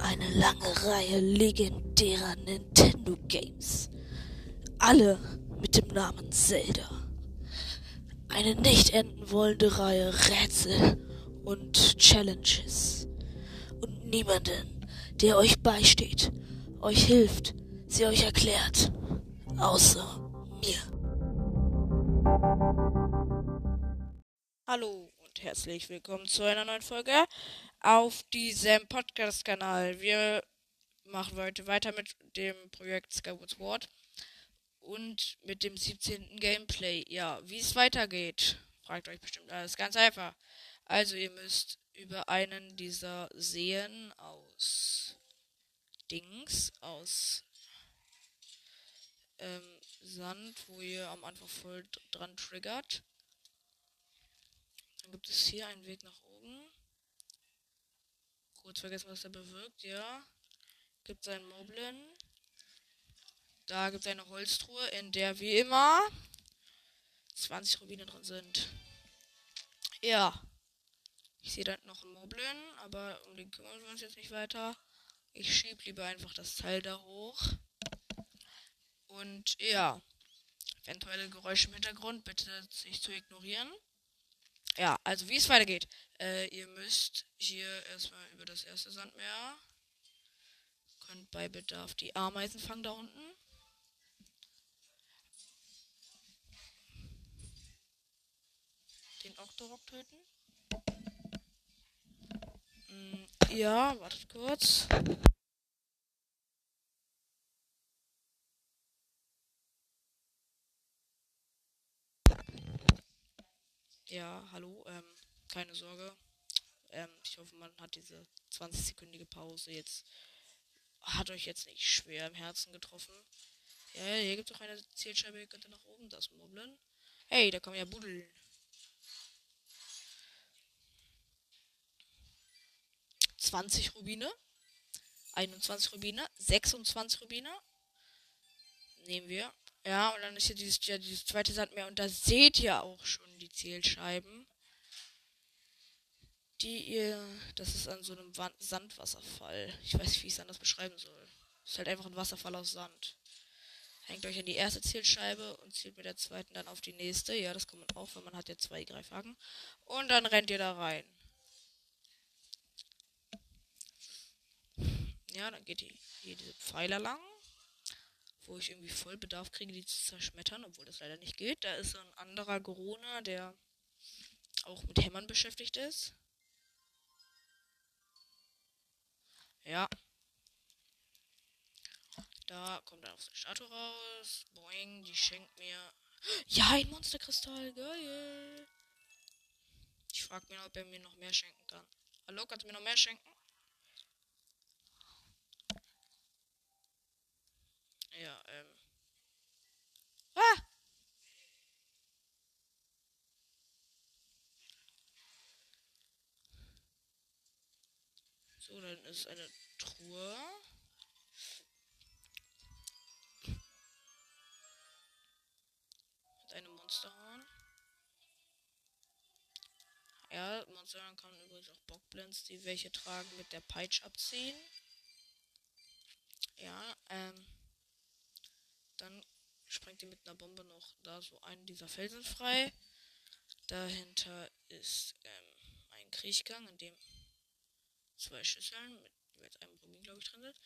eine lange Reihe legendärer Nintendo Games. Alle mit dem Namen Zelda. Eine nicht enden wollende Reihe Rätsel und Challenges. Und niemanden, der euch beisteht, euch hilft, sie euch erklärt. Außer mir. Hallo und herzlich willkommen zu einer neuen Folge auf diesem Podcast-Kanal. Wir machen heute weiter mit dem Projekt Skyward Sword und mit dem 17. Gameplay. Ja, wie es weitergeht, fragt euch bestimmt alles ganz einfach. Also ihr müsst über einen dieser Seen aus Dings, aus ähm, Sand, wo ihr am Anfang voll dran triggert. Dann gibt es hier einen Weg nach oben. Kurz vergessen, was er bewirkt, ja. Gibt es einen Moblin. Da gibt es eine Holztruhe, in der wie immer 20 Rubine drin sind. Ja. Ich sehe da noch einen Moblin, aber um den kümmern wir uns jetzt nicht weiter. Ich schieb lieber einfach das Teil da hoch. Und ja, eventuelle Geräusche im Hintergrund bitte sich zu ignorieren. Ja, also wie es weitergeht. Äh, ihr müsst hier erstmal über das erste Sandmeer. Könnt bei Bedarf die Ameisen fangen da unten. Den Octorok töten. Mm, ja, wartet kurz. Ja, hallo, ähm, keine Sorge. Ähm, ich hoffe, man hat diese 20-sekündige Pause jetzt. Hat euch jetzt nicht schwer im Herzen getroffen. Ja, hier gibt es auch eine Zielscheibe, ihr könnt nach oben das Mobbeln. Hey, da kommen ja Buddeln. Zwanzig Rubine. 21 Rubine. 26 Rubine. Nehmen wir. Ja, und dann ist hier dieses, ja, dieses zweite Sandmeer. Und da seht ihr auch schon die Zielscheiben. Die ihr. Das ist an so einem Wand Sandwasserfall. Ich weiß nicht, wie ich es anders beschreiben soll. Das ist halt einfach ein Wasserfall aus Sand. Hängt euch an die erste Zielscheibe und zielt mit der zweiten dann auf die nächste. Ja, das kann man auch, weil man hat ja zwei Greifhaken. Und dann rennt ihr da rein. Ja, dann geht die, hier diese Pfeiler lang wo ich irgendwie voll Bedarf kriege, die zu zerschmettern, obwohl das leider nicht geht. Da ist so ein anderer Corona, der auch mit Hämmern beschäftigt ist. Ja. Da kommt auch so eine Statue raus. Boing, die schenkt mir. Ja, ein Monsterkristall, geil. Ich frage mich, ob er mir noch mehr schenken kann. Hallo, kannst du mir noch mehr schenken? Ja, ähm. Ah! So, dann ist eine Truhe. Mit einem Monsterhorn. Ja, Monsterhorn kann übrigens auch Bockblends, die welche tragen, mit der Peitsch abziehen. Ja, ähm. Dann sprengt ihr mit einer Bombe noch da so einen dieser Felsen frei. Dahinter ist ähm, ein Kriechgang, in dem zwei Schüsseln mit jeweils einem Rubin, glaube ich, drin sind.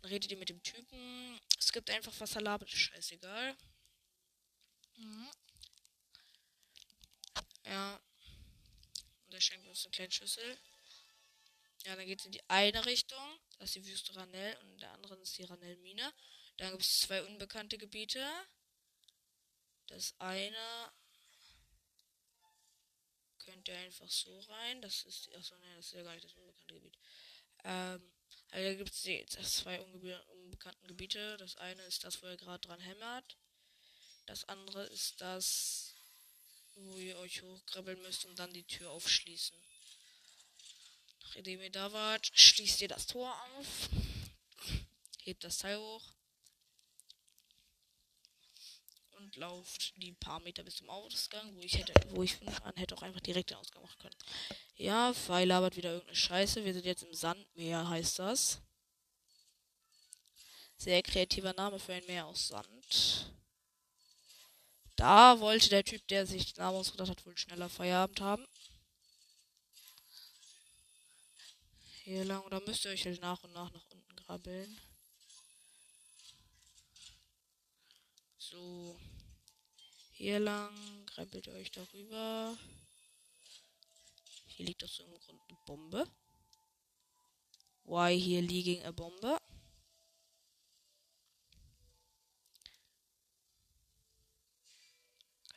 Dann redet ihr mit dem Typen. Es gibt einfach was er labert, scheißegal. Mhm. Ja. Und er schenkt uns eine kleine Schüssel. Ja, dann geht es in die eine Richtung. Das ist die Wüste Ranell und in der anderen ist die Ranell-Mine. Dann gibt es zwei unbekannte Gebiete. Das eine könnt ihr einfach so rein. Das ist. Achso, ne, das ist ja gar nicht das unbekannte Gebiet. Ähm, also da gibt es jetzt zwei unbekannten Gebiete. Das eine ist das, wo ihr gerade dran hämmert. Das andere ist das, wo ihr euch hochkrabbeln müsst und dann die Tür aufschließen. Nachdem ihr da wart, schließt ihr das Tor auf. Hebt das Teil hoch. Und lauft die paar Meter bis zum Ausgang, wo ich hätte, wo ich man hätte auch einfach direkt den Ausgang machen können. Ja, Pfeil labert wieder irgendeine Scheiße. Wir sind jetzt im Sandmeer, heißt das. Sehr kreativer Name für ein Meer aus Sand. Da wollte der Typ, der sich den Namen ausgedacht hat, wohl schneller Feierabend haben. Hier lang, oder müsst ihr euch halt nach und nach nach unten grabbeln. So. Hier lang, ihr euch darüber. Hier liegt doch so im Grund eine Bombe. Why here liegen a Bombe?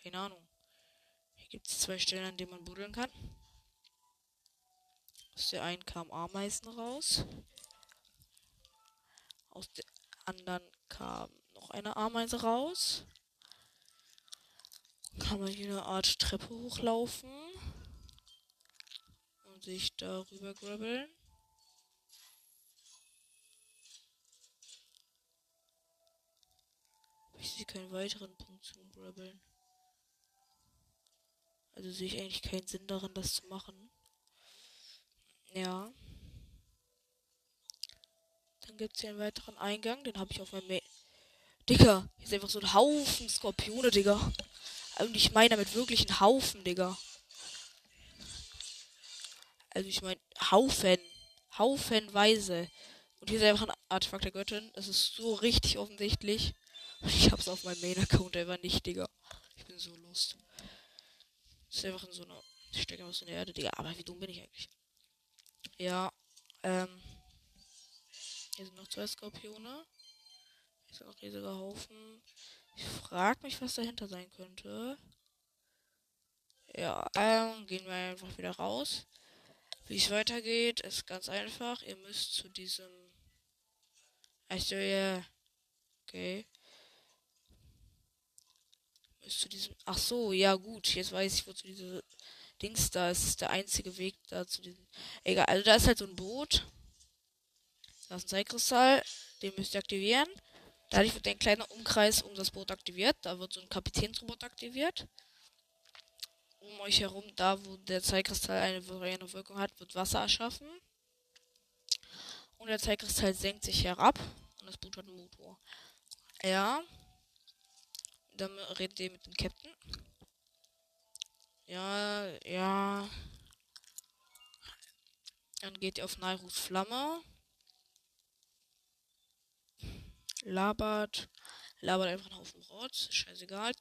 Keine Ahnung. Hier gibt es zwei Stellen, an denen man buddeln kann. Aus der einen kam Ameisen raus. Aus der anderen kam noch eine Ameise raus. Kann man hier eine Art Treppe hochlaufen. Und sich darüber grabbeln. Ich sehe keinen weiteren Punkt zum Grabbeln. Also sehe ich eigentlich keinen Sinn darin, das zu machen. Ja. Dann gibt es hier einen weiteren Eingang. Den habe ich auf meinem Mail. Digga, hier ist einfach so ein Haufen Skorpione, Digga. Und ich meine damit wirklich einen Haufen, Digga. Also ich meine Haufen. Haufenweise. Und hier ist einfach ein Artefakt der Göttin. Das ist so richtig offensichtlich. Ich hab's auf meinem Main-Account einfach nicht, Digga. Ich bin so lost. Das ist einfach in so einer. Ich stecke was in der Erde, Digga. Aber wie dumm bin ich eigentlich? Ja, ähm. Hier sind noch zwei Skorpione. Hier ist noch riesiger Haufen. Ich frag mich, was dahinter sein könnte. Ja, ähm, gehen wir einfach wieder raus. Wie es weitergeht, ist ganz einfach. Ihr müsst zu diesem. Also, ja. Okay. Müsst zu diesem. Ach so, ja, gut. Jetzt weiß ich, wozu diese Dings da ist. ist der einzige Weg da zu diesem. Egal, also da ist halt so ein Boot. Da ist ein Zeitkristall. Den müsst ihr aktivieren. Dadurch wird ein kleiner Umkreis um das Boot aktiviert. Da wird so ein Kapitänsrobot aktiviert. Um euch herum, da wo der Zeitkristall eine souveräne Wirkung hat, wird Wasser erschaffen. Und der Zeitkristall senkt sich herab. Und das Boot hat einen Motor. Ja. Dann redet ihr mit dem Captain. Ja, ja. Dann geht ihr auf Nairus Flamme. Labert. Labert einfach einen Haufen Rotz. Scheißegal.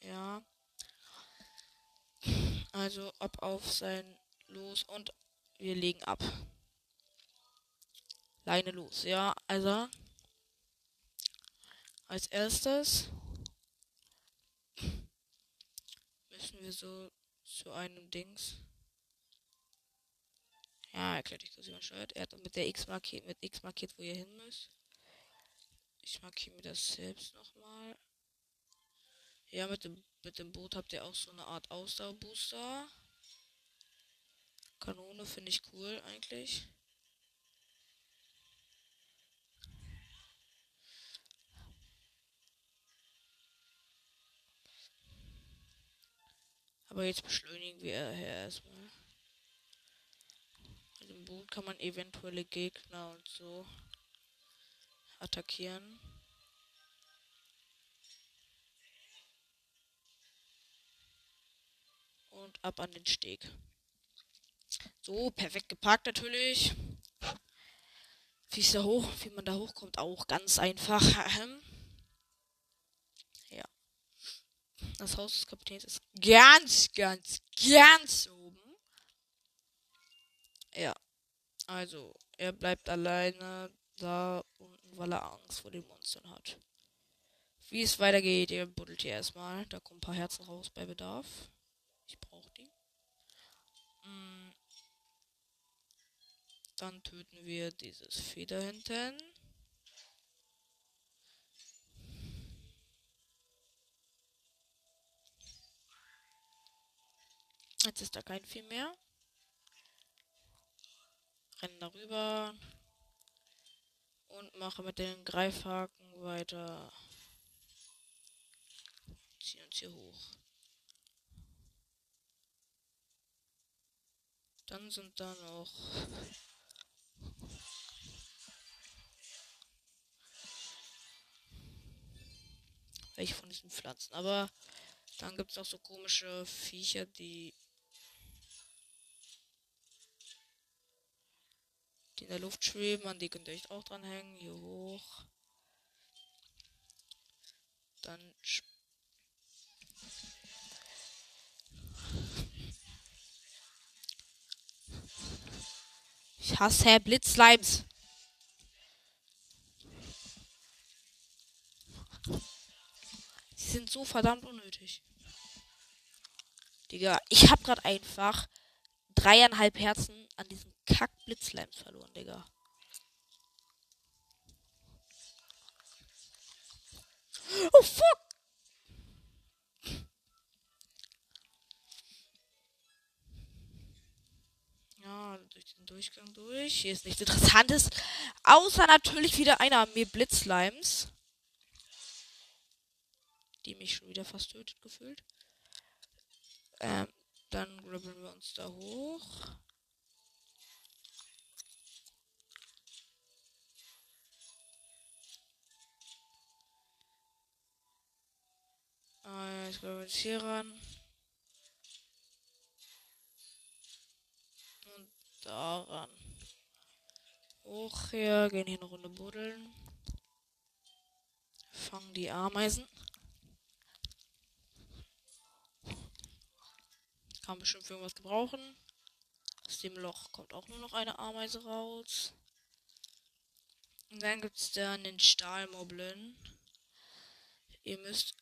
Ja. Also ab auf sein Los und wir legen ab. Leine los. Ja, also als erstes müssen wir so zu einem Dings. Ja, erklärt ich kurz übersteuert. Er hat mit der X markiert, mit X markiert, wo ihr hin müsst. Ich markiere mir das selbst nochmal. Ja, mit dem, mit dem Boot habt ihr auch so eine Art Ausdauerbooster. Kanone finde ich cool eigentlich. Aber jetzt beschleunigen wir erstmal. Boot kann man eventuelle Gegner und so attackieren. Und ab an den Steg. So, perfekt geparkt natürlich. Wie ist da hoch? Wie man da hochkommt, auch ganz einfach. ja. Das Haus des Kapitäns ist ganz, ganz, ganz oben. Also, er bleibt alleine da unten, weil er Angst vor den Monstern hat. Wie es weitergeht, ihr buddelt hier erstmal. Da kommen ein paar Herzen raus bei Bedarf. Ich brauche die. Mm. Dann töten wir dieses Vieh da hinten. Jetzt ist da kein Vieh mehr renne darüber und mache mit den Greifhaken weiter. Ziehen uns hier hoch. Dann sind da noch welche von diesen Pflanzen. Aber dann gibt es auch so komische Viecher, die der Luft schweben. An die könnt ihr euch auch dranhängen. Hier hoch. Dann Ich hasse Blitzslimes. Sie sind so verdammt unnötig. Digga, ich hab grad einfach dreieinhalb Herzen an diesen kack Blitzslimes verloren, Digga. Oh fuck! Ja, durch den Durchgang durch. Hier ist nichts Interessantes. Außer natürlich wieder eine Armee Blitzslimes. Die mich schon wieder fast tötet gefühlt. Ähm, dann grabbeln wir uns da hoch. Ah, jetzt grabbeln wir uns hier ran. daran. Hoch hier, gehen hier eine Runde buddeln. Fangen die Ameisen. Kann bestimmt für irgendwas gebrauchen. Aus dem Loch kommt auch nur noch eine Ameise raus. Und dann gibt es da einen Stahlmoblin. Ihr müsst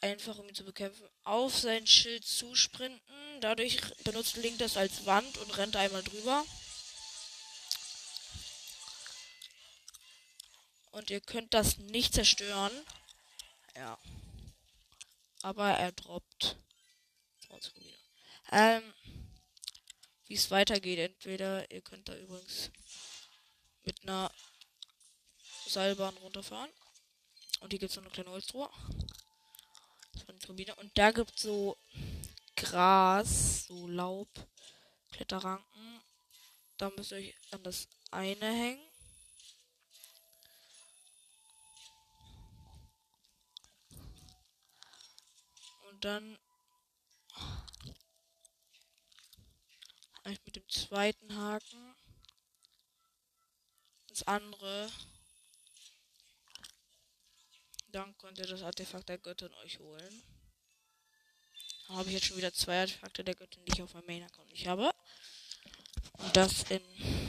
einfach, um ihn zu bekämpfen, auf sein Schild zusprinten. Dadurch benutzt Link das als Wand und rennt einmal drüber. Und ihr könnt das nicht zerstören. Ja. Aber er droppt. Ähm, wie es weitergeht, entweder ihr könnt da übrigens mit einer Seilbahn runterfahren. Und hier gibt es noch eine kleine Holztruhe Turbine. Und da gibt es so Gras, so Laub, Kletterranken. Da müsst ihr euch an das eine hängen. Und dann mit dem zweiten Haken das andere dann könnt ihr das Artefakt der Göttin euch holen. Dann habe ich jetzt schon wieder zwei Artefakte der Göttin, die ich auf meinem Main-Account nicht habe. Und das in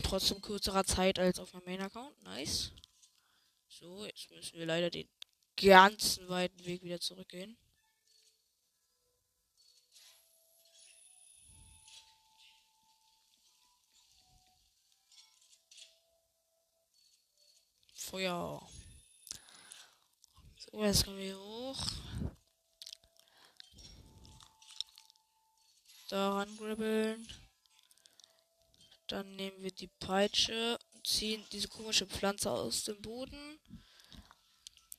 trotzdem kürzerer Zeit als auf meinem Main-Account. Nice. So, jetzt müssen wir leider den ganzen weiten Weg wieder zurückgehen. Feuer. So, jetzt kommen wir hoch. Daran gribbeln. Dann nehmen wir die Peitsche und ziehen diese komische Pflanze aus dem Boden.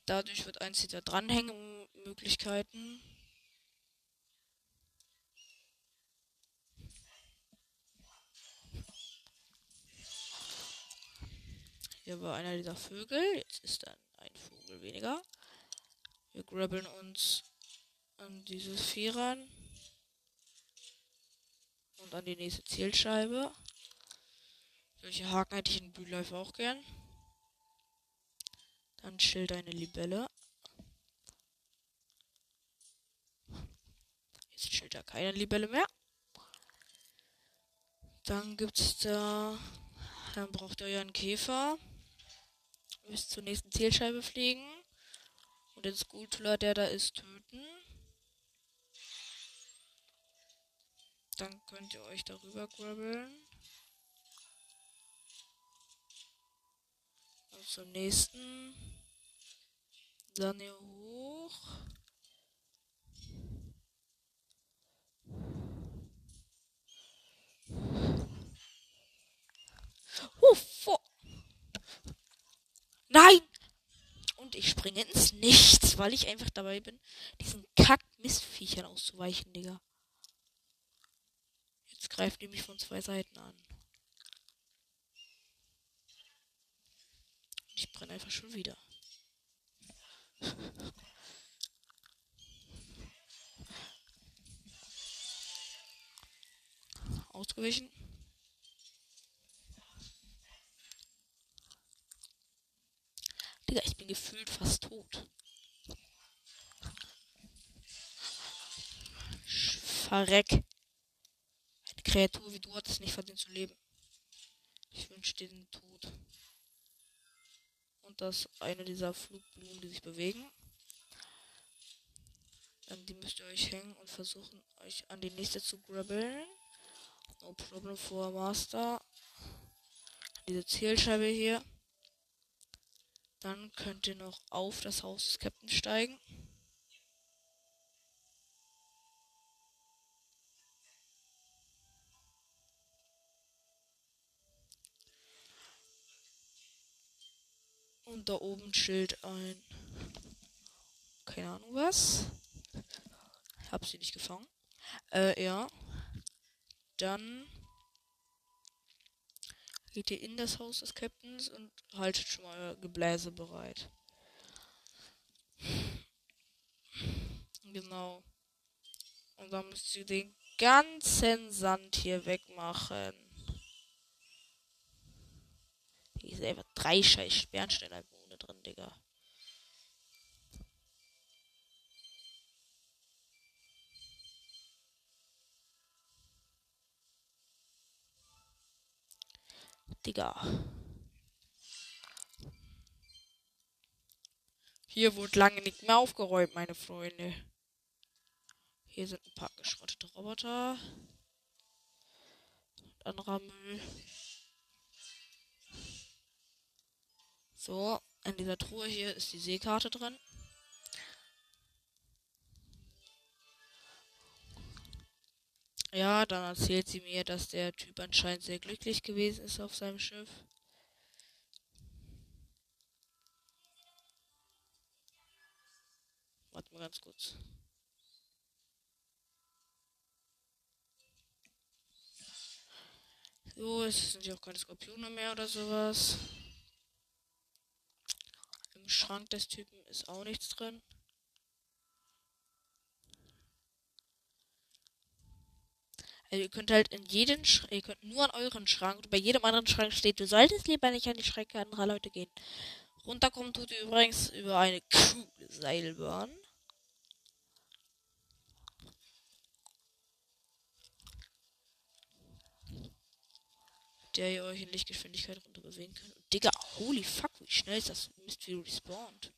Dadurch wird eins wieder dranhängen. Möglichkeiten. Hier war einer dieser Vögel. Jetzt ist dann ein Vogel weniger. Wir grabbeln uns an diese Vieh ran. Und an die nächste Zielscheibe. Solche Haken hätte ich in Bühlife auch gern. Dann Schild eine Libelle. Jetzt Schild da keine Libelle mehr. Dann gibt's da. Dann braucht ihr einen Käfer. Bis zur nächsten Zielscheibe fliegen. Und den Skulptor, der da ist, töten. Dann könnt ihr euch darüber grabbeln. Und zum nächsten. Dann hier hoch. Oh, Nein! und ich springe ins Nichts, weil ich einfach dabei bin, diesen Kack-Mistviechern auszuweichen, Digga. Jetzt greift die mich von zwei Seiten an. Und ich brenne einfach schon wieder. Ausgewichen. Digga, ich bin gefühlt fast tot. Verreck. Eine Kreatur wie du hat es nicht verdient zu leben. Ich wünsche dir den Tod. Und das eine dieser Flugblumen, die sich bewegen. Dann die müsst ihr euch hängen und versuchen, euch an die nächste zu grabbeln. No problem for Master. Diese Zielscheibe hier. Dann könnt ihr noch auf das Haus des Captains steigen. Und da oben chillt ein. Keine Ahnung was. Hab sie nicht gefangen. Äh, ja. Dann geht ihr in das Haus des Captains und haltet schon mal Gebläse bereit. Genau. Und dann müsst ihr den ganzen Sand hier wegmachen. Hier ist einfach drei scheiß Sperrsteine drin, Digga. Digga. Hier wurde lange nicht mehr aufgeräumt, meine Freunde. Hier sind ein paar geschrottete Roboter. Und anderer Müll. So, in dieser Truhe hier ist die Seekarte drin. Ja, dann erzählt sie mir, dass der Typ anscheinend sehr glücklich gewesen ist auf seinem Schiff. Warte mal ganz kurz. So, es sind ja auch keine Skorpione mehr oder sowas. Im Schrank des Typen ist auch nichts drin. Also ihr könnt halt in jeden Sch ihr könnt nur an euren Schrank, bei jedem anderen Schrank steht, du solltest lieber nicht an die Schränke anderer Leute gehen. Runterkommen tut ihr übrigens über eine coole Seilbahn. der ihr euch in Lichtgeschwindigkeit runter bewegen könnt. Digga, holy fuck, wie schnell ist das Mist wie respawnt.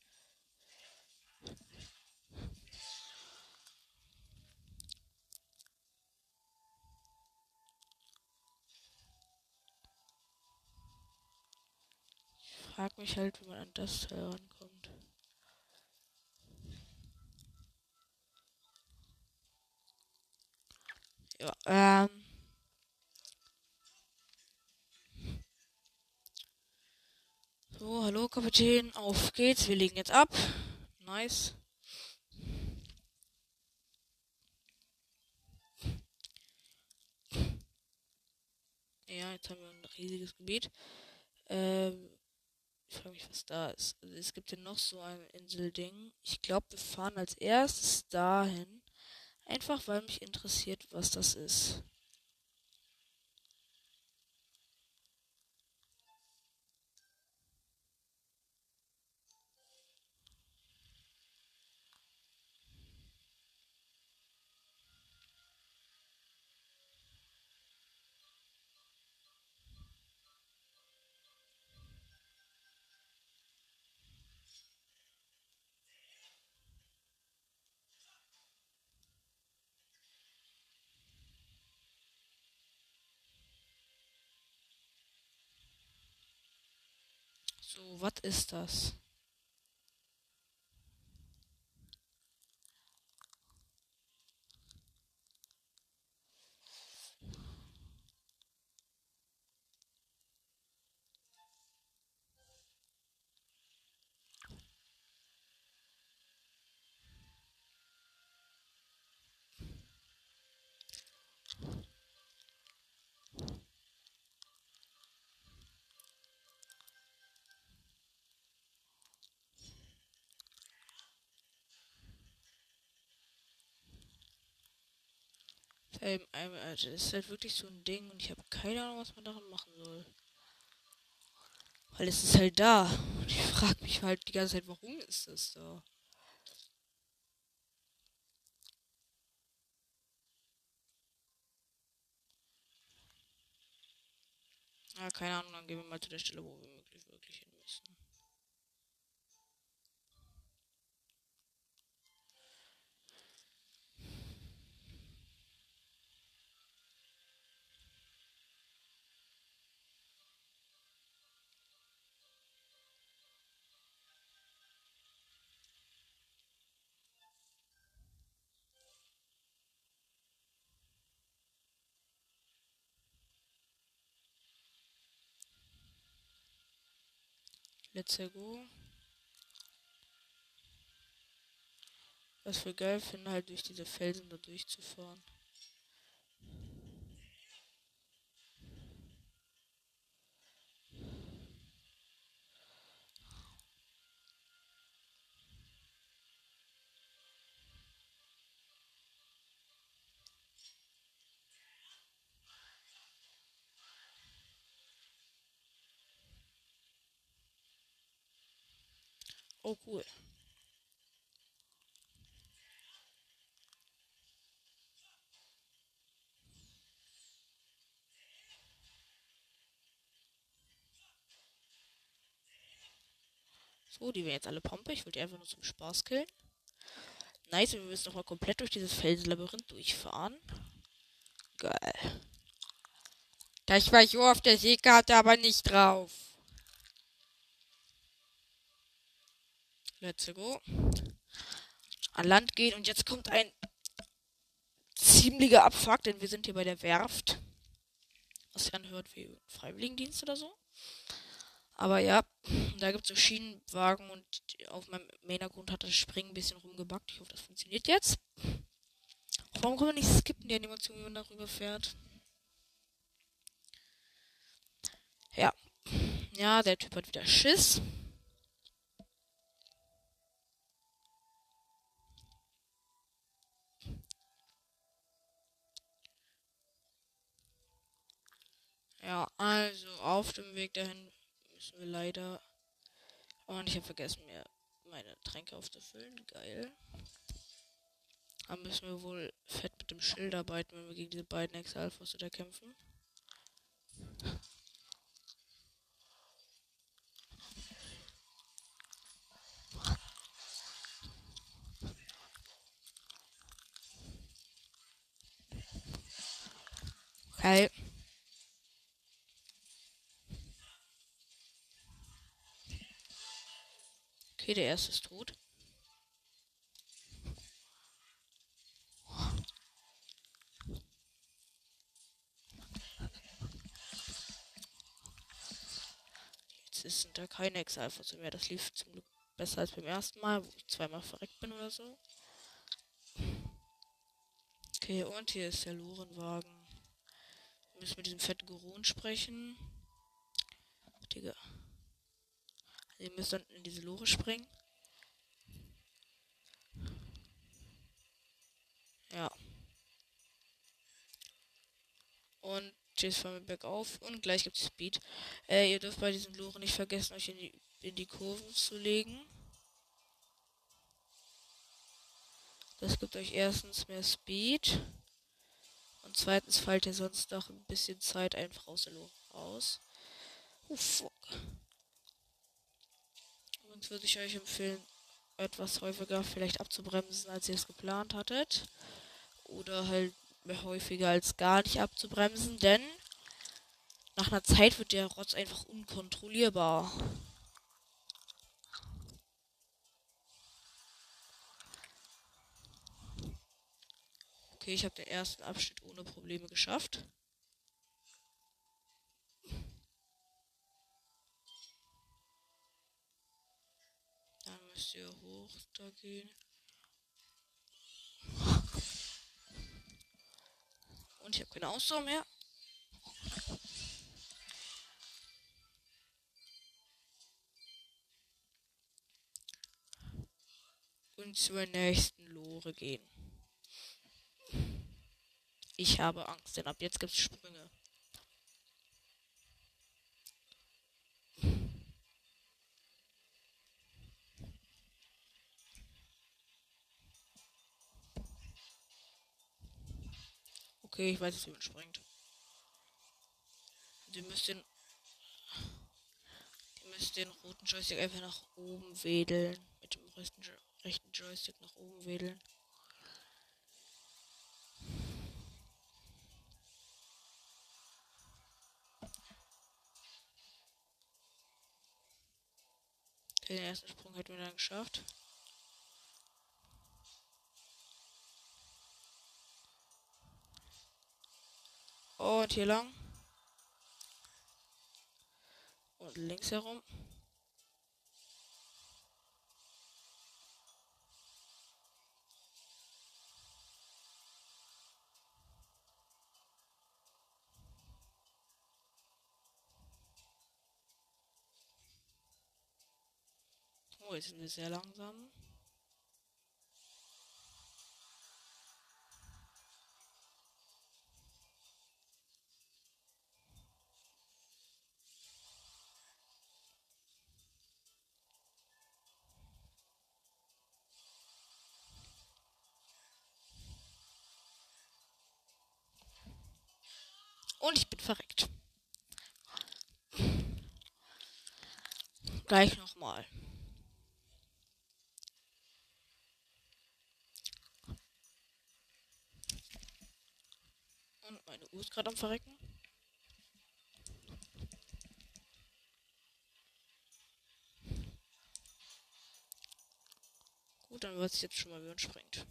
Frag mich halt, wie man an das herankommt. Ja, ähm. So, hallo Kapitän, auf geht's, wir legen jetzt ab. Nice. Ja, jetzt haben wir ein riesiges Gebiet. Ähm, ich frage mich, was da ist. Also es gibt ja noch so ein Inselding. Ich glaube, wir fahren als erstes dahin. Einfach weil mich interessiert, was das ist. So, was ist das? Ähm, das ist halt wirklich so ein Ding und ich habe keine Ahnung, was man daran machen soll. Weil es ist halt da. Und ich frage mich halt die ganze Zeit, warum ist das da? Ja, keine Ahnung, dann gehen wir mal zu der Stelle, wo wir Let's go. Was wir geil finden, halt durch diese Felsen da durchzufahren. Oh, cool. So, die werden jetzt alle Pompe. Ich wollte die einfach nur zum Spaß killen. Nice, wir müssen nochmal komplett durch dieses Felsenlabyrinth durchfahren. Geil. Das war so auf der Seekarte aber nicht drauf. Let's go. An Land gehen und jetzt kommt ein ziemlicher Abfuck, denn wir sind hier bei der Werft. Was sich anhört wie Freiwilligendienst oder so. Aber ja, da gibt es so Schienenwagen und auf meinem Main-Grund hat das Springen ein bisschen rumgebackt. Ich hoffe, das funktioniert jetzt. Warum kann man nicht skippen, die Animation, wenn man darüber fährt? Ja. Ja, der Typ hat wieder Schiss. Ja, also auf dem Weg dahin müssen wir leider. Und ich habe vergessen, mir meine Tränke aufzufüllen. Geil. Dann müssen wir wohl fett mit dem Schild arbeiten, wenn wir gegen diese beiden Ex-Alphas da kämpfen. Okay. Okay, der erste ist tot. Jetzt sind da keine Ex-Alphas mehr. Das lief zum Glück besser als beim ersten Mal, wo ich zweimal verreckt bin oder so. Okay, und hier ist der Lorenwagen. Wir müssen mit diesem fetten Goron sprechen. Digga. Ihr müsst dann in diese Lore springen. Ja. Und Chase fahren wir bergauf und gleich gibt es Speed. Äh, ihr dürft bei diesen Lore nicht vergessen, euch in die, in die Kurven zu legen. Das gibt euch erstens mehr Speed. Und zweitens fallt ihr sonst noch ein bisschen Zeit einfach aus der Lore raus. Oh fuck. Sonst würde ich euch empfehlen, etwas häufiger vielleicht abzubremsen, als ihr es geplant hattet. Oder halt häufiger als gar nicht abzubremsen, denn nach einer Zeit wird der Rotz einfach unkontrollierbar. Okay, ich habe den ersten Abschnitt ohne Probleme geschafft. Müsst ihr hoch da gehen. Und ich habe keine Ausdauer mehr. Und zur nächsten Lore gehen. Ich habe Angst, denn ab jetzt gibt's Sprünge. Okay, ich weiß jetzt, wie springt. Und ihr müsst den. Ihr müsst den roten Joystick einfach nach oben wedeln. Mit dem rechten, rechten Joystick nach oben wedeln. Den ersten Sprung hätten wir dann geschafft. Und hier lang. Und links herum. Oh, jetzt sind wir sehr langsam. Und ich bin verreckt. Gleich nochmal. Und meine Uhr ist gerade am Verrecken. Gut, dann weiß ich jetzt schon mal, wie man springt.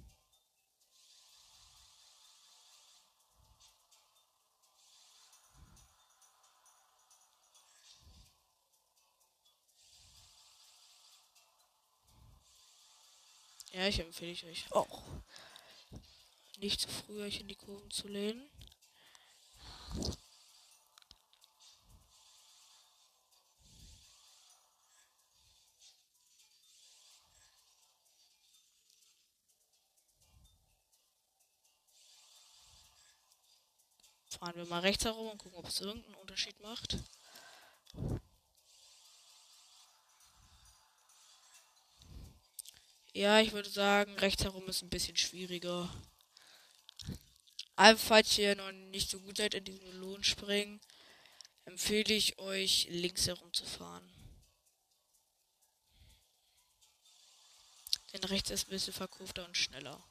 Ja, ich empfehle euch auch, nicht zu früh euch in die Kurven zu lehnen. Fahren wir mal rechts herum und gucken, ob es irgendeinen Unterschied macht. Ja, ich würde sagen, rechts herum ist ein bisschen schwieriger. Aber falls ihr noch nicht so gut seid in diesem Melonenspringen, empfehle ich euch, links herum zu fahren. Denn rechts ist ein bisschen verkurfter und schneller.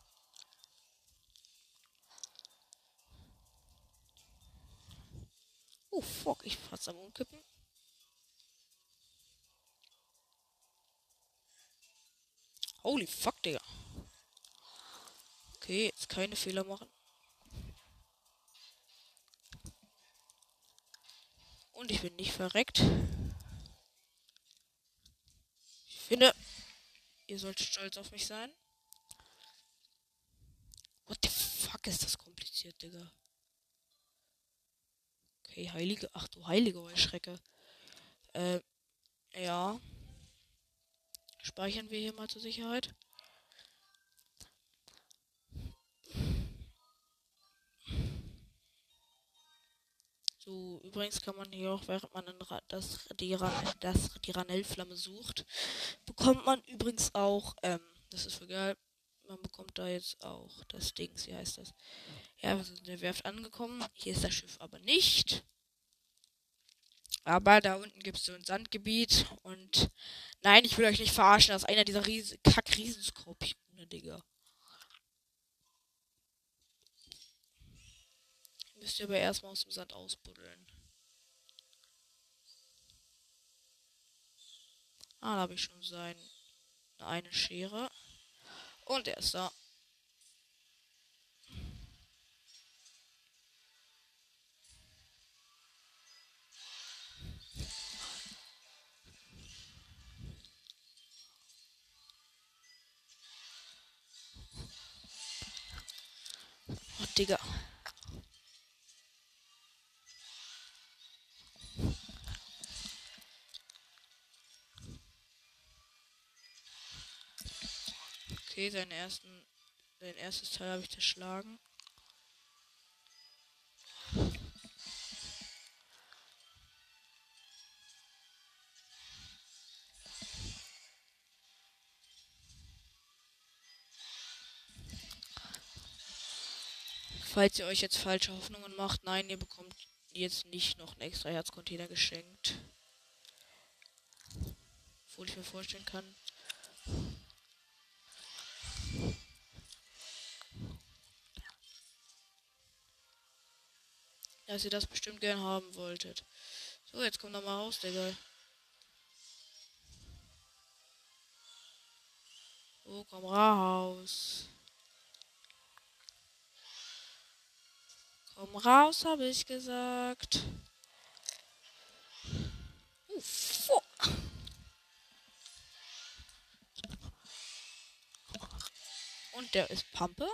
Oh fuck, ich fast am Umkippen. Holy fuck, Digga. Okay, jetzt keine Fehler machen. Und ich bin nicht verreckt. Ich finde, ihr solltet stolz auf mich sein. What the fuck ist das kompliziert, Digga? Okay, heilige. Ach du heilige Heuschrecke. Äh, ja. Speichern wir hier mal zur Sicherheit. So, übrigens kann man hier auch, während man das, die, das, die Ranellflamme sucht, bekommt man übrigens auch, ähm, das ist für geil, man bekommt da jetzt auch das Ding, wie heißt das? Ja, wir sind in der Werft angekommen. Hier ist das Schiff aber nicht. Aber da unten gibt es so ein Sandgebiet und nein, ich will euch nicht verarschen, das ist einer dieser Ries Kack-Riesenskorpione, Digga. Müsst ihr aber erstmal aus dem Sand ausbuddeln. Ah, da habe ich schon sein eine Schere. Und er ist da. Digga. Okay, seinen ersten, sein erstes Teil habe ich zerschlagen. Falls ihr euch jetzt falsche Hoffnungen macht, nein, ihr bekommt jetzt nicht noch einen extra Herzcontainer geschenkt. Obwohl ich mir vorstellen kann. Dass ihr das bestimmt gern haben wolltet. So, jetzt kommt noch mal raus, Digga. Oh, komm raus. Komm raus, habe ich gesagt. Fuck. Und der ist Pampe.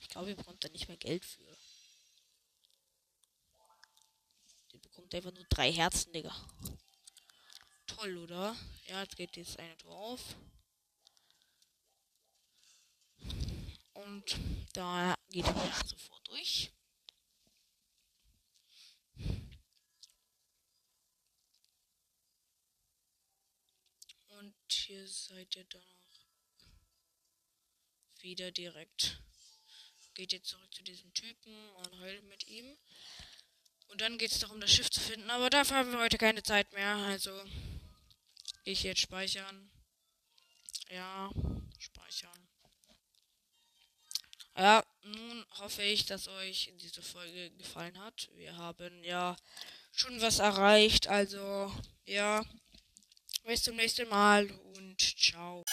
Ich glaube, ihr bekommt da nicht mehr Geld für. Ihr bekommt einfach nur drei Herzen, Digga. Toll, oder? Ja, jetzt geht jetzt eine drauf. Und da geht er sofort durch. Und hier seid ihr dann auch wieder direkt. Geht jetzt zurück zu diesem Typen und heult mit ihm. Und dann geht es darum, das Schiff zu finden. Aber dafür haben wir heute keine Zeit mehr. Also ich jetzt speichern. Ja, speichern. Ja, nun hoffe ich, dass euch diese Folge gefallen hat. Wir haben ja schon was erreicht. Also, ja, bis zum nächsten Mal und ciao.